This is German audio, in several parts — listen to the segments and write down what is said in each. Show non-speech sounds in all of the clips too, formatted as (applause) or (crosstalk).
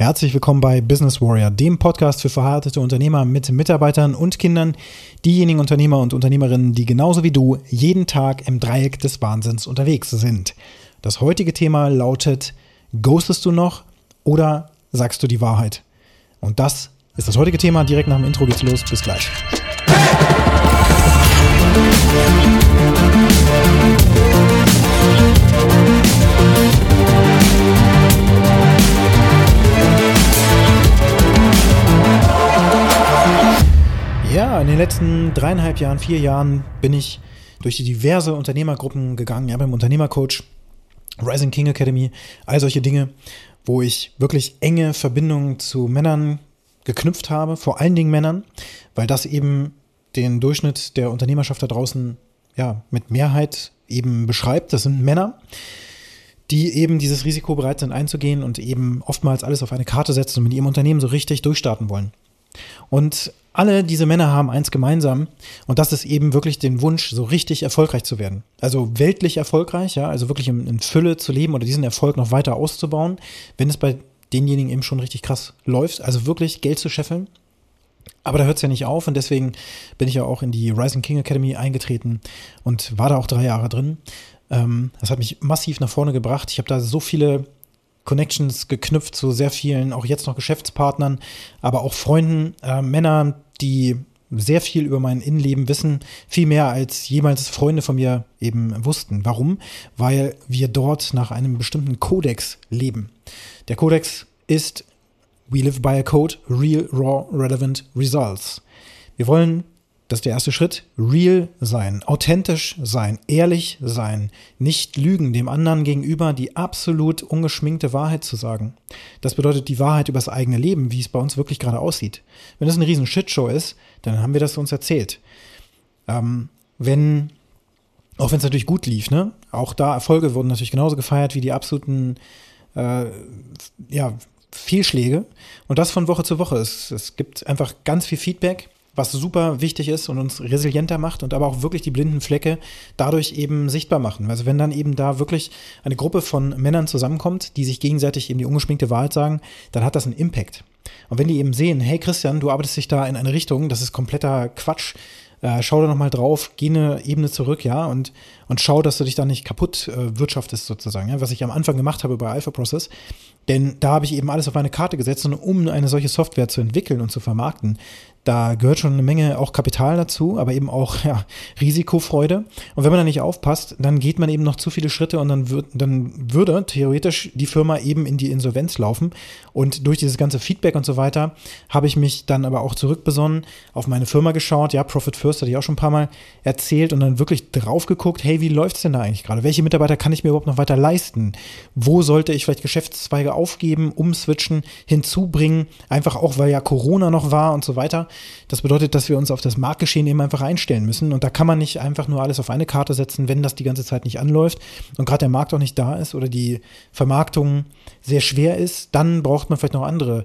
Herzlich willkommen bei Business Warrior, dem Podcast für verheiratete Unternehmer mit Mitarbeitern und Kindern, diejenigen Unternehmer und Unternehmerinnen, die genauso wie du jeden Tag im Dreieck des Wahnsinns unterwegs sind. Das heutige Thema lautet, ghostest du noch oder sagst du die Wahrheit? Und das ist das heutige Thema. Direkt nach dem Intro geht's los. Bis gleich. Ja, in den letzten dreieinhalb Jahren, vier Jahren bin ich durch die diverse Unternehmergruppen gegangen, ja, beim Unternehmercoach, Rising King Academy, all solche Dinge, wo ich wirklich enge Verbindungen zu Männern geknüpft habe, vor allen Dingen Männern, weil das eben den Durchschnitt der Unternehmerschaft da draußen ja mit Mehrheit eben beschreibt. Das sind Männer, die eben dieses Risiko bereit sind einzugehen und eben oftmals alles auf eine Karte setzen und mit ihrem Unternehmen so richtig durchstarten wollen. Und alle diese Männer haben eins gemeinsam und das ist eben wirklich den Wunsch, so richtig erfolgreich zu werden. Also weltlich erfolgreich, ja, also wirklich in, in Fülle zu leben oder diesen Erfolg noch weiter auszubauen, wenn es bei denjenigen eben schon richtig krass läuft, also wirklich Geld zu scheffeln. Aber da hört es ja nicht auf und deswegen bin ich ja auch in die Rising King Academy eingetreten und war da auch drei Jahre drin. Ähm, das hat mich massiv nach vorne gebracht. Ich habe da so viele Connections geknüpft zu sehr vielen, auch jetzt noch Geschäftspartnern, aber auch Freunden, äh, Männern, die sehr viel über mein Innenleben wissen, viel mehr als jemals Freunde von mir eben wussten. Warum? Weil wir dort nach einem bestimmten Kodex leben. Der Kodex ist We live by a code, real, raw, relevant results. Wir wollen das ist der erste Schritt. Real sein, authentisch sein, ehrlich sein, nicht lügen, dem anderen gegenüber die absolut ungeschminkte Wahrheit zu sagen. Das bedeutet die Wahrheit über das eigene Leben, wie es bei uns wirklich gerade aussieht. Wenn das eine riesen Shitshow ist, dann haben wir das uns erzählt. Ähm, wenn, auch wenn es natürlich gut lief, ne? Auch da Erfolge wurden natürlich genauso gefeiert wie die absoluten, äh, ja, Fehlschläge. Und das von Woche zu Woche. Es, es gibt einfach ganz viel Feedback was super wichtig ist und uns resilienter macht und aber auch wirklich die blinden Flecke dadurch eben sichtbar machen. Also wenn dann eben da wirklich eine Gruppe von Männern zusammenkommt, die sich gegenseitig eben die ungeschminkte Wahrheit sagen, dann hat das einen Impact. Und wenn die eben sehen, hey Christian, du arbeitest dich da in eine Richtung, das ist kompletter Quatsch, äh, schau da nochmal drauf, geh eine Ebene zurück, ja, und, und schau, dass du dich da nicht kaputt äh, wirtschaftest sozusagen, ja, was ich am Anfang gemacht habe bei Alpha Process. Denn da habe ich eben alles auf eine Karte gesetzt und um eine solche Software zu entwickeln und zu vermarkten, da gehört schon eine Menge auch Kapital dazu, aber eben auch ja, Risikofreude. Und wenn man da nicht aufpasst, dann geht man eben noch zu viele Schritte und dann, wird, dann würde theoretisch die Firma eben in die Insolvenz laufen. Und durch dieses ganze Feedback und so weiter habe ich mich dann aber auch zurückbesonnen, auf meine Firma geschaut. Ja, Profit First hatte ich auch schon ein paar Mal erzählt und dann wirklich drauf geguckt, hey, wie läuft es denn da eigentlich gerade? Welche Mitarbeiter kann ich mir überhaupt noch weiter leisten? Wo sollte ich vielleicht Geschäftszweige aufgeben, umswitchen, hinzubringen? Einfach auch, weil ja Corona noch war und so weiter. Das bedeutet, dass wir uns auf das Marktgeschehen eben einfach einstellen müssen. Und da kann man nicht einfach nur alles auf eine Karte setzen, wenn das die ganze Zeit nicht anläuft und gerade der Markt auch nicht da ist oder die Vermarktung sehr schwer ist, dann braucht man vielleicht noch andere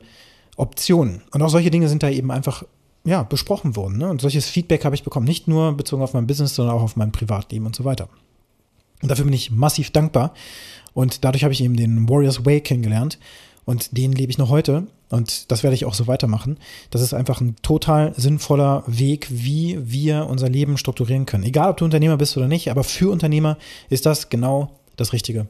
Optionen. Und auch solche Dinge sind da eben einfach ja, besprochen worden. Ne? Und solches Feedback habe ich bekommen, nicht nur bezogen auf mein Business, sondern auch auf mein Privatleben und so weiter. Und dafür bin ich massiv dankbar. Und dadurch habe ich eben den Warriors Way kennengelernt. Und den lebe ich noch heute. Und das werde ich auch so weitermachen. Das ist einfach ein total sinnvoller Weg, wie wir unser Leben strukturieren können. Egal, ob du Unternehmer bist oder nicht, aber für Unternehmer ist das genau das Richtige.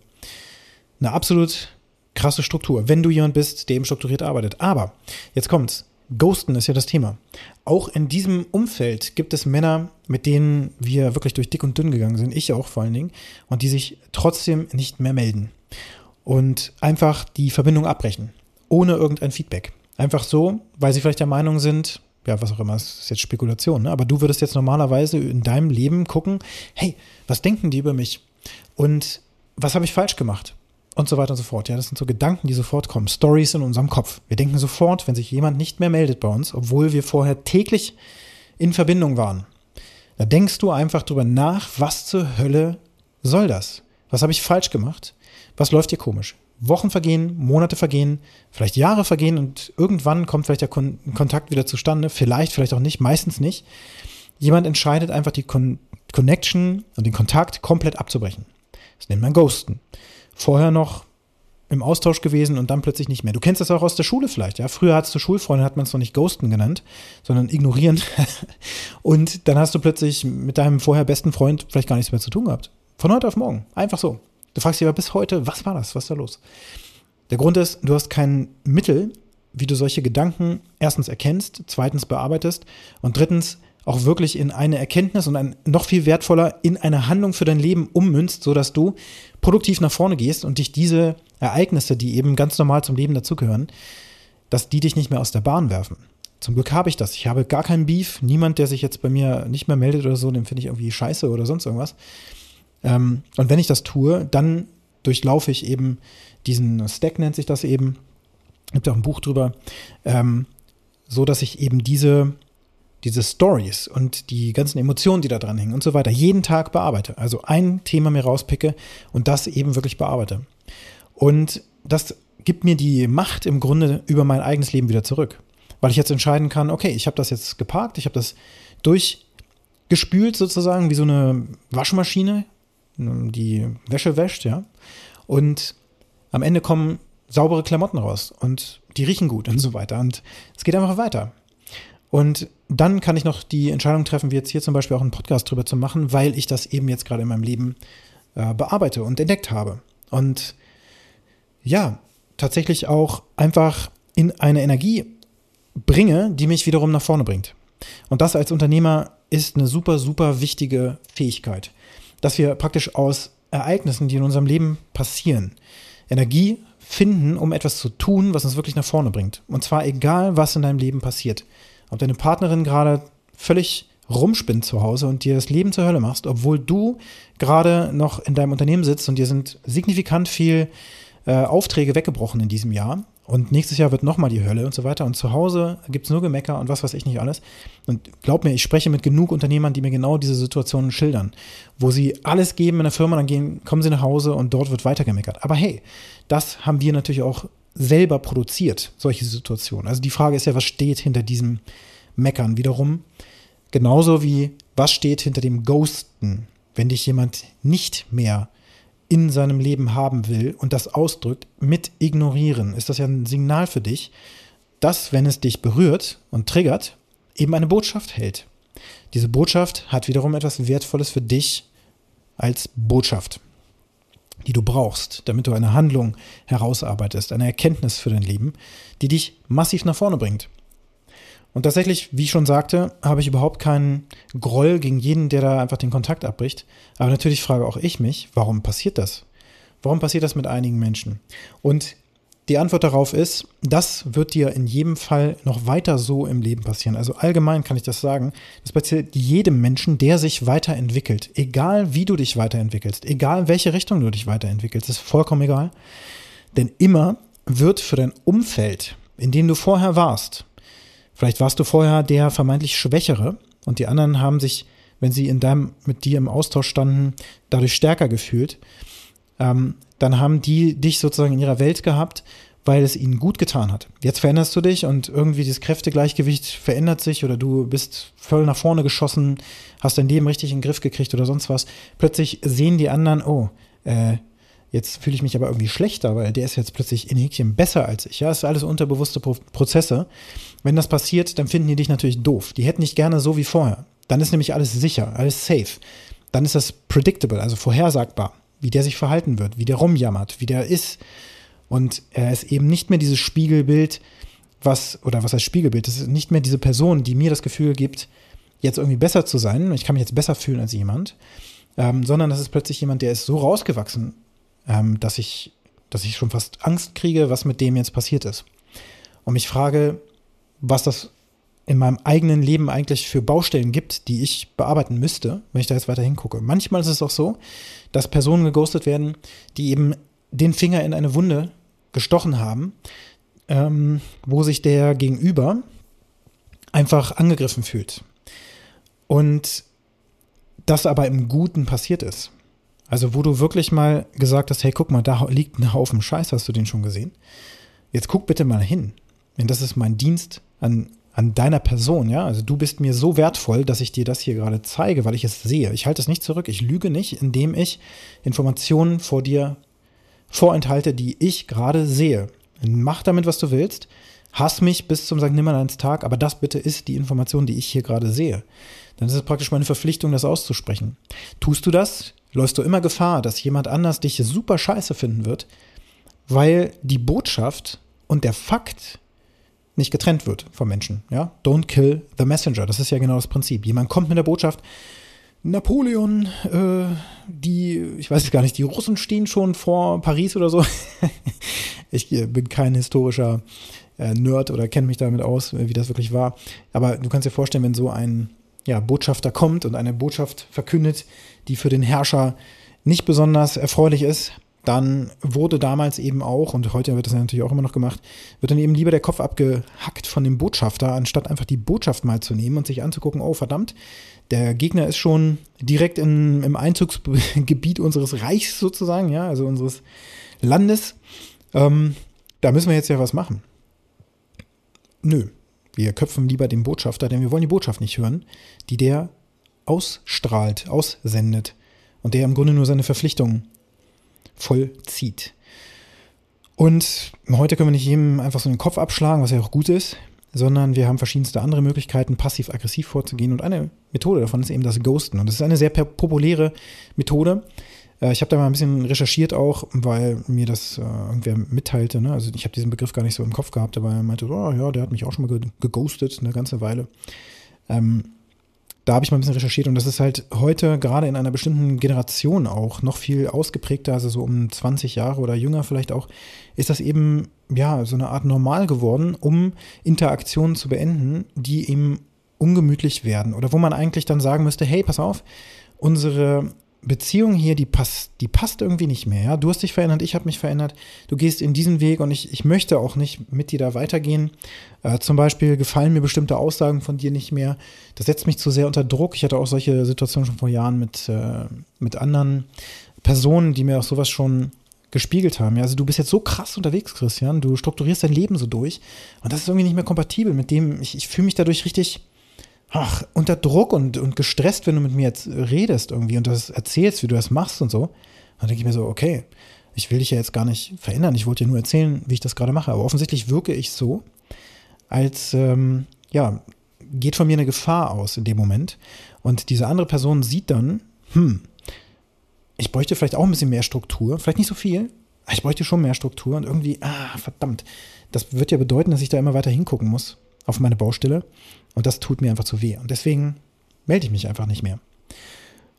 Eine absolut krasse Struktur, wenn du jemand bist, der eben strukturiert arbeitet. Aber jetzt kommt's. Ghosten ist ja das Thema. Auch in diesem Umfeld gibt es Männer, mit denen wir wirklich durch dick und dünn gegangen sind, ich auch vor allen Dingen, und die sich trotzdem nicht mehr melden und einfach die Verbindung abbrechen, ohne irgendein Feedback. Einfach so, weil sie vielleicht der Meinung sind, ja, was auch immer, das ist jetzt Spekulation, ne? aber du würdest jetzt normalerweise in deinem Leben gucken, hey, was denken die über mich? Und was habe ich falsch gemacht? Und so weiter und so fort. Ja, das sind so Gedanken, die sofort kommen. Stories in unserem Kopf. Wir denken sofort, wenn sich jemand nicht mehr meldet bei uns, obwohl wir vorher täglich in Verbindung waren. Da denkst du einfach drüber nach, was zur Hölle soll das? Was habe ich falsch gemacht? Was läuft hier komisch? Wochen vergehen, Monate vergehen, vielleicht Jahre vergehen und irgendwann kommt vielleicht der Kon Kontakt wieder zustande. Vielleicht, vielleicht auch nicht, meistens nicht. Jemand entscheidet einfach die Con Connection und den Kontakt komplett abzubrechen. Das nennt man Ghosten. Vorher noch im Austausch gewesen und dann plötzlich nicht mehr. Du kennst das auch aus der Schule vielleicht, ja. Früher hattest du Schulfreunde, hat man es noch nicht Ghosten genannt, sondern ignorieren. (laughs) und dann hast du plötzlich mit deinem vorher besten Freund vielleicht gar nichts mehr zu tun gehabt. Von heute auf morgen. Einfach so. Du fragst dich aber bis heute, was war das? Was ist da los? Der Grund ist, du hast kein Mittel, wie du solche Gedanken erstens erkennst, zweitens bearbeitest und drittens auch wirklich in eine Erkenntnis und ein noch viel wertvoller in eine Handlung für dein Leben ummünzt, sodass du produktiv nach vorne gehst und dich diese Ereignisse, die eben ganz normal zum Leben dazugehören, dass die dich nicht mehr aus der Bahn werfen. Zum Glück habe ich das. Ich habe gar keinen Beef. Niemand, der sich jetzt bei mir nicht mehr meldet oder so, den finde ich irgendwie scheiße oder sonst irgendwas. Ähm, und wenn ich das tue, dann durchlaufe ich eben diesen Stack, nennt sich das eben. Gibt auch ein Buch drüber. Ähm, so dass ich eben diese diese Stories und die ganzen Emotionen, die da dran hängen und so weiter, jeden Tag bearbeite. Also ein Thema mir rauspicke und das eben wirklich bearbeite. Und das gibt mir die Macht im Grunde über mein eigenes Leben wieder zurück. Weil ich jetzt entscheiden kann, okay, ich habe das jetzt geparkt, ich habe das durchgespült sozusagen, wie so eine Waschmaschine, die Wäsche wäscht, ja. Und am Ende kommen saubere Klamotten raus und die riechen gut und so weiter. Und es geht einfach weiter. Und dann kann ich noch die Entscheidung treffen, wie jetzt hier zum Beispiel auch einen Podcast drüber zu machen, weil ich das eben jetzt gerade in meinem Leben äh, bearbeite und entdeckt habe. Und ja, tatsächlich auch einfach in eine Energie bringe, die mich wiederum nach vorne bringt. Und das als Unternehmer ist eine super, super wichtige Fähigkeit, dass wir praktisch aus Ereignissen, die in unserem Leben passieren, Energie finden, um etwas zu tun, was uns wirklich nach vorne bringt. Und zwar egal, was in deinem Leben passiert ob deine Partnerin gerade völlig rumspinnt zu Hause und dir das Leben zur Hölle machst, obwohl du gerade noch in deinem Unternehmen sitzt und dir sind signifikant viel äh, Aufträge weggebrochen in diesem Jahr und nächstes Jahr wird nochmal die Hölle und so weiter und zu Hause gibt es nur Gemecker und was weiß ich nicht alles. Und glaub mir, ich spreche mit genug Unternehmern, die mir genau diese Situationen schildern, wo sie alles geben in der Firma, dann gehen, kommen sie nach Hause und dort wird weiter gemeckert. Aber hey, das haben wir natürlich auch selber produziert, solche Situationen. Also die Frage ist ja, was steht hinter diesem Meckern wiederum? Genauso wie, was steht hinter dem Ghosten, wenn dich jemand nicht mehr in seinem Leben haben will und das ausdrückt mit ignorieren, ist das ja ein Signal für dich, dass, wenn es dich berührt und triggert, eben eine Botschaft hält. Diese Botschaft hat wiederum etwas Wertvolles für dich als Botschaft die du brauchst, damit du eine Handlung herausarbeitest, eine Erkenntnis für dein Leben, die dich massiv nach vorne bringt. Und tatsächlich, wie ich schon sagte, habe ich überhaupt keinen Groll gegen jeden, der da einfach den Kontakt abbricht. Aber natürlich frage auch ich mich, warum passiert das? Warum passiert das mit einigen Menschen? Und die Antwort darauf ist, das wird dir in jedem Fall noch weiter so im Leben passieren. Also allgemein kann ich das sagen. Das passiert jedem Menschen, der sich weiterentwickelt. Egal wie du dich weiterentwickelst, egal in welche Richtung du dich weiterentwickelst, ist vollkommen egal. Denn immer wird für dein Umfeld, in dem du vorher warst, vielleicht warst du vorher der vermeintlich Schwächere und die anderen haben sich, wenn sie in deinem, mit dir im Austausch standen, dadurch stärker gefühlt ähm, dann haben die dich sozusagen in ihrer Welt gehabt, weil es ihnen gut getan hat. Jetzt veränderst du dich und irgendwie das Kräftegleichgewicht verändert sich oder du bist voll nach vorne geschossen, hast dein Leben richtig in den Griff gekriegt oder sonst was. Plötzlich sehen die anderen, oh, äh, jetzt fühle ich mich aber irgendwie schlechter, weil der ist jetzt plötzlich in Häkchen besser als ich. Ja, das ist alles unterbewusste Pro Prozesse. Wenn das passiert, dann finden die dich natürlich doof. Die hätten dich gerne so wie vorher. Dann ist nämlich alles sicher, alles safe. Dann ist das predictable, also vorhersagbar wie der sich verhalten wird, wie der rumjammert, wie der ist. Und er ist eben nicht mehr dieses Spiegelbild, was, oder was heißt Spiegelbild, das ist nicht mehr diese Person, die mir das Gefühl gibt, jetzt irgendwie besser zu sein, ich kann mich jetzt besser fühlen als jemand, ähm, sondern das ist plötzlich jemand, der ist so rausgewachsen, ähm, dass ich, dass ich schon fast Angst kriege, was mit dem jetzt passiert ist. Und mich frage, was das in meinem eigenen Leben eigentlich für Baustellen gibt, die ich bearbeiten müsste, wenn ich da jetzt weiter hingucke. Manchmal ist es auch so, dass Personen geghostet werden, die eben den Finger in eine Wunde gestochen haben, ähm, wo sich der Gegenüber einfach angegriffen fühlt. Und das aber im Guten passiert ist. Also wo du wirklich mal gesagt hast, hey, guck mal, da liegt ein Haufen Scheiß, hast du den schon gesehen? Jetzt guck bitte mal hin. Denn das ist mein Dienst an an deiner Person, ja. Also du bist mir so wertvoll, dass ich dir das hier gerade zeige, weil ich es sehe. Ich halte es nicht zurück. Ich lüge nicht, indem ich Informationen vor dir vorenthalte, die ich gerade sehe. Mach damit, was du willst. Hass mich bis zum St. Nimmerleins Tag, aber das bitte ist die Information, die ich hier gerade sehe. Dann ist es praktisch meine Verpflichtung, das auszusprechen. Tust du das, läufst du immer Gefahr, dass jemand anders dich super scheiße finden wird, weil die Botschaft und der Fakt nicht getrennt wird vom Menschen. Ja? Don't kill the messenger. Das ist ja genau das Prinzip. Jemand kommt mit der Botschaft, Napoleon, äh, die, ich weiß es gar nicht, die Russen stehen schon vor Paris oder so. (laughs) ich äh, bin kein historischer äh, Nerd oder kenne mich damit aus, wie das wirklich war. Aber du kannst dir vorstellen, wenn so ein ja, Botschafter kommt und eine Botschaft verkündet, die für den Herrscher nicht besonders erfreulich ist, dann wurde damals eben auch, und heute wird das ja natürlich auch immer noch gemacht, wird dann eben lieber der Kopf abgehackt von dem Botschafter, anstatt einfach die Botschaft mal zu nehmen und sich anzugucken, oh verdammt, der Gegner ist schon direkt in, im Einzugsgebiet unseres Reichs sozusagen, ja, also unseres Landes. Ähm, da müssen wir jetzt ja was machen. Nö, wir köpfen lieber den Botschafter, denn wir wollen die Botschaft nicht hören, die der ausstrahlt, aussendet und der im Grunde nur seine Verpflichtungen vollzieht. Und heute können wir nicht jedem einfach so den Kopf abschlagen, was ja auch gut ist, sondern wir haben verschiedenste andere Möglichkeiten, passiv-aggressiv vorzugehen. Und eine Methode davon ist eben das Ghosten. Und das ist eine sehr populäre Methode. Äh, ich habe da mal ein bisschen recherchiert auch, weil mir das äh, irgendwer mitteilte. Ne? Also ich habe diesen Begriff gar nicht so im Kopf gehabt, aber er meinte, oh ja, der hat mich auch schon mal geghostet eine ganze Weile. Ähm, da habe ich mal ein bisschen recherchiert und das ist halt heute gerade in einer bestimmten Generation auch noch viel ausgeprägter, also so um 20 Jahre oder jünger vielleicht auch, ist das eben ja so eine Art normal geworden, um Interaktionen zu beenden, die eben ungemütlich werden oder wo man eigentlich dann sagen müsste, hey, pass auf, unsere Beziehung hier, die passt, die passt irgendwie nicht mehr. Ja? Du hast dich verändert, ich habe mich verändert. Du gehst in diesen Weg und ich, ich möchte auch nicht mit dir da weitergehen. Äh, zum Beispiel gefallen mir bestimmte Aussagen von dir nicht mehr. Das setzt mich zu sehr unter Druck. Ich hatte auch solche Situationen schon vor Jahren mit, äh, mit anderen Personen, die mir auch sowas schon gespiegelt haben. Ja, also du bist jetzt so krass unterwegs, Christian. Du strukturierst dein Leben so durch. Und das ist irgendwie nicht mehr kompatibel mit dem, ich, ich fühle mich dadurch richtig ach, unter Druck und, und gestresst, wenn du mit mir jetzt redest irgendwie und das erzählst, wie du das machst und so. Dann denke ich mir so, okay, ich will dich ja jetzt gar nicht verändern. Ich wollte dir nur erzählen, wie ich das gerade mache. Aber offensichtlich wirke ich so, als, ähm, ja, geht von mir eine Gefahr aus in dem Moment. Und diese andere Person sieht dann, hm, ich bräuchte vielleicht auch ein bisschen mehr Struktur. Vielleicht nicht so viel, aber ich bräuchte schon mehr Struktur. Und irgendwie, ah, verdammt. Das wird ja bedeuten, dass ich da immer weiter hingucken muss auf meine Baustelle. Und das tut mir einfach zu weh. Und deswegen melde ich mich einfach nicht mehr.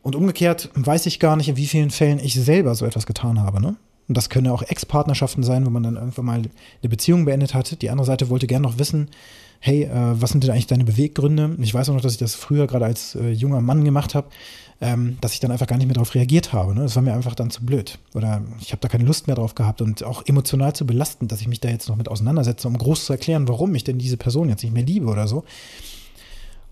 Und umgekehrt weiß ich gar nicht, in wie vielen Fällen ich selber so etwas getan habe. Ne? Und das können auch Ex-Partnerschaften sein, wo man dann irgendwann mal eine Beziehung beendet hat. Die andere Seite wollte gerne noch wissen, hey, äh, was sind denn eigentlich deine Beweggründe? Ich weiß auch noch, dass ich das früher gerade als äh, junger Mann gemacht habe, ähm, dass ich dann einfach gar nicht mehr darauf reagiert habe. Ne? Das war mir einfach dann zu blöd. Oder ich habe da keine Lust mehr drauf gehabt und auch emotional zu belastend, dass ich mich da jetzt noch mit auseinandersetze, um groß zu erklären, warum ich denn diese Person jetzt nicht mehr liebe oder so.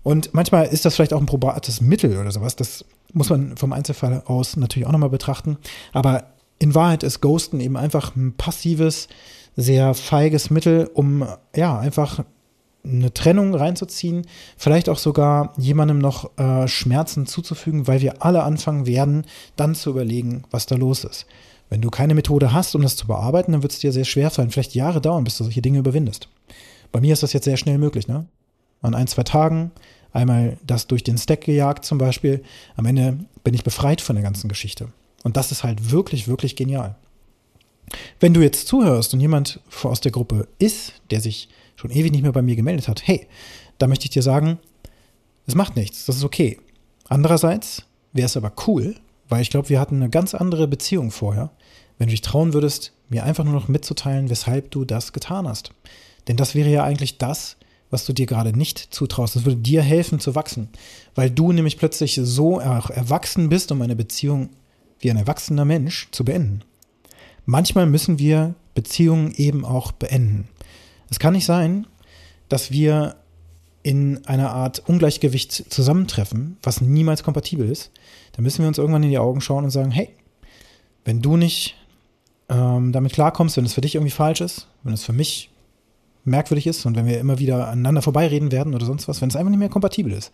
Und manchmal ist das vielleicht auch ein probates Mittel oder sowas. Das muss man vom Einzelfall aus natürlich auch nochmal betrachten. Aber in Wahrheit ist Ghosten eben einfach ein passives, sehr feiges Mittel, um ja einfach eine Trennung reinzuziehen, vielleicht auch sogar jemandem noch äh, Schmerzen zuzufügen, weil wir alle anfangen werden, dann zu überlegen, was da los ist. Wenn du keine Methode hast, um das zu bearbeiten, dann wird es dir sehr schwer fallen, vielleicht Jahre dauern, bis du solche Dinge überwindest. Bei mir ist das jetzt sehr schnell möglich, ne? An ein, zwei Tagen, einmal das durch den Stack gejagt zum Beispiel. Am Ende bin ich befreit von der ganzen Geschichte. Und das ist halt wirklich, wirklich genial. Wenn du jetzt zuhörst und jemand aus der Gruppe ist, der sich schon ewig nicht mehr bei mir gemeldet hat, hey, da möchte ich dir sagen, es macht nichts, das ist okay. Andererseits wäre es aber cool, weil ich glaube, wir hatten eine ganz andere Beziehung vorher, wenn du dich trauen würdest, mir einfach nur noch mitzuteilen, weshalb du das getan hast. Denn das wäre ja eigentlich das, was du dir gerade nicht zutraust. Das würde dir helfen zu wachsen, weil du nämlich plötzlich so erwachsen bist, um eine Beziehung wie ein erwachsener Mensch zu beenden. Manchmal müssen wir Beziehungen eben auch beenden. Es kann nicht sein, dass wir in einer Art Ungleichgewicht zusammentreffen, was niemals kompatibel ist. Da müssen wir uns irgendwann in die Augen schauen und sagen, hey, wenn du nicht ähm, damit klarkommst, wenn es für dich irgendwie falsch ist, wenn es für mich merkwürdig ist und wenn wir immer wieder aneinander vorbeireden werden oder sonst was, wenn es einfach nicht mehr kompatibel ist,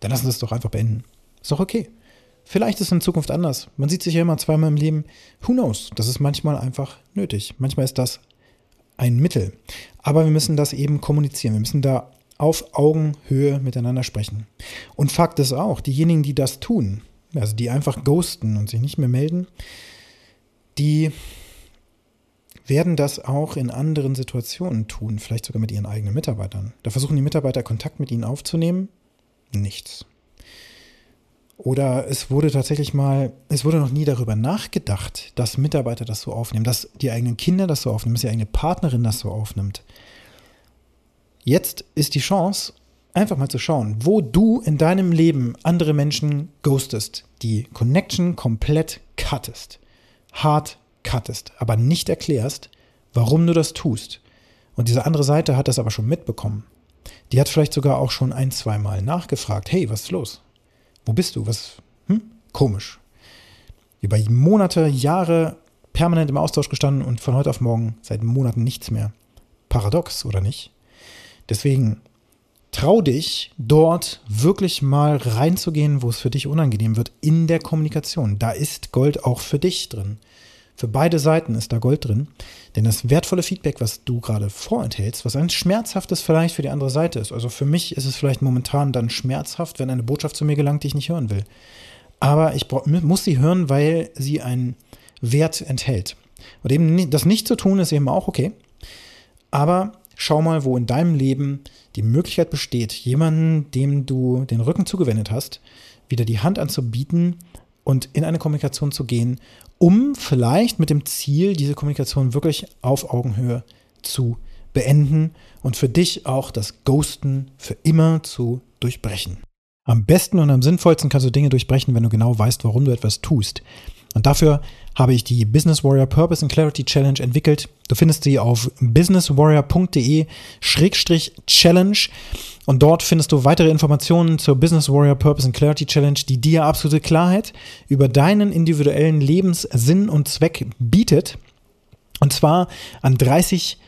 dann lassen wir es doch einfach beenden. Ist doch okay. Vielleicht ist es in Zukunft anders. Man sieht sich ja immer zweimal im Leben. Who knows? Das ist manchmal einfach nötig. Manchmal ist das ein Mittel. Aber wir müssen das eben kommunizieren. Wir müssen da auf Augenhöhe miteinander sprechen. Und Fakt ist auch, diejenigen, die das tun, also die einfach ghosten und sich nicht mehr melden, die werden das auch in anderen Situationen tun, vielleicht sogar mit ihren eigenen Mitarbeitern. Da versuchen die Mitarbeiter Kontakt mit ihnen aufzunehmen. Nichts. Oder es wurde tatsächlich mal, es wurde noch nie darüber nachgedacht, dass Mitarbeiter das so aufnehmen, dass die eigenen Kinder das so aufnehmen, dass die eigene Partnerin das so aufnimmt. Jetzt ist die Chance, einfach mal zu schauen, wo du in deinem Leben andere Menschen ghostest, die Connection komplett cuttest, hart cuttest, aber nicht erklärst, warum du das tust. Und diese andere Seite hat das aber schon mitbekommen. Die hat vielleicht sogar auch schon ein, zweimal nachgefragt, hey, was ist los? Wo bist du? Was? Hm? Komisch. Über Monate, Jahre permanent im Austausch gestanden und von heute auf morgen seit Monaten nichts mehr. Paradox, oder nicht? Deswegen trau dich, dort wirklich mal reinzugehen, wo es für dich unangenehm wird, in der Kommunikation. Da ist Gold auch für dich drin. Für beide Seiten ist da Gold drin. Denn das wertvolle Feedback, was du gerade vorenthältst, was ein schmerzhaftes vielleicht für die andere Seite ist. Also für mich ist es vielleicht momentan dann schmerzhaft, wenn eine Botschaft zu mir gelangt, die ich nicht hören will. Aber ich muss sie hören, weil sie einen Wert enthält. Und eben das nicht zu tun, ist eben auch okay. Aber schau mal, wo in deinem Leben die Möglichkeit besteht, jemanden, dem du den Rücken zugewendet hast, wieder die Hand anzubieten und in eine Kommunikation zu gehen um vielleicht mit dem Ziel, diese Kommunikation wirklich auf Augenhöhe zu beenden und für dich auch das Ghosten für immer zu durchbrechen. Am besten und am sinnvollsten kannst du Dinge durchbrechen, wenn du genau weißt, warum du etwas tust. Und dafür habe ich die Business Warrior Purpose and Clarity Challenge entwickelt. Du findest sie auf businesswarrior.de-challenge und dort findest du weitere Informationen zur Business Warrior Purpose and Clarity Challenge, die dir absolute Klarheit über deinen individuellen Lebenssinn und Zweck bietet. Und zwar an 30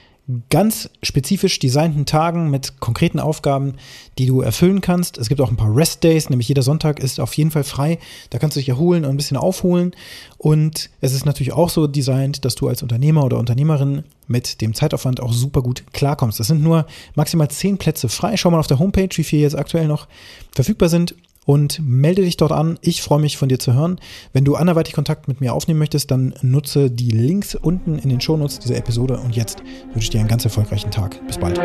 ganz spezifisch designten Tagen mit konkreten Aufgaben, die du erfüllen kannst. Es gibt auch ein paar Rest Days, nämlich jeder Sonntag ist auf jeden Fall frei. Da kannst du dich erholen und ein bisschen aufholen. Und es ist natürlich auch so designt, dass du als Unternehmer oder Unternehmerin mit dem Zeitaufwand auch super gut klarkommst. Das sind nur maximal zehn Plätze frei. Schau mal auf der Homepage, wie viele jetzt aktuell noch verfügbar sind und melde dich dort an. Ich freue mich von dir zu hören. Wenn du anderweitig Kontakt mit mir aufnehmen möchtest, dann nutze die Links unten in den Shownotes dieser Episode. Und jetzt wünsche ich dir einen ganz erfolgreichen Tag. Bis bald.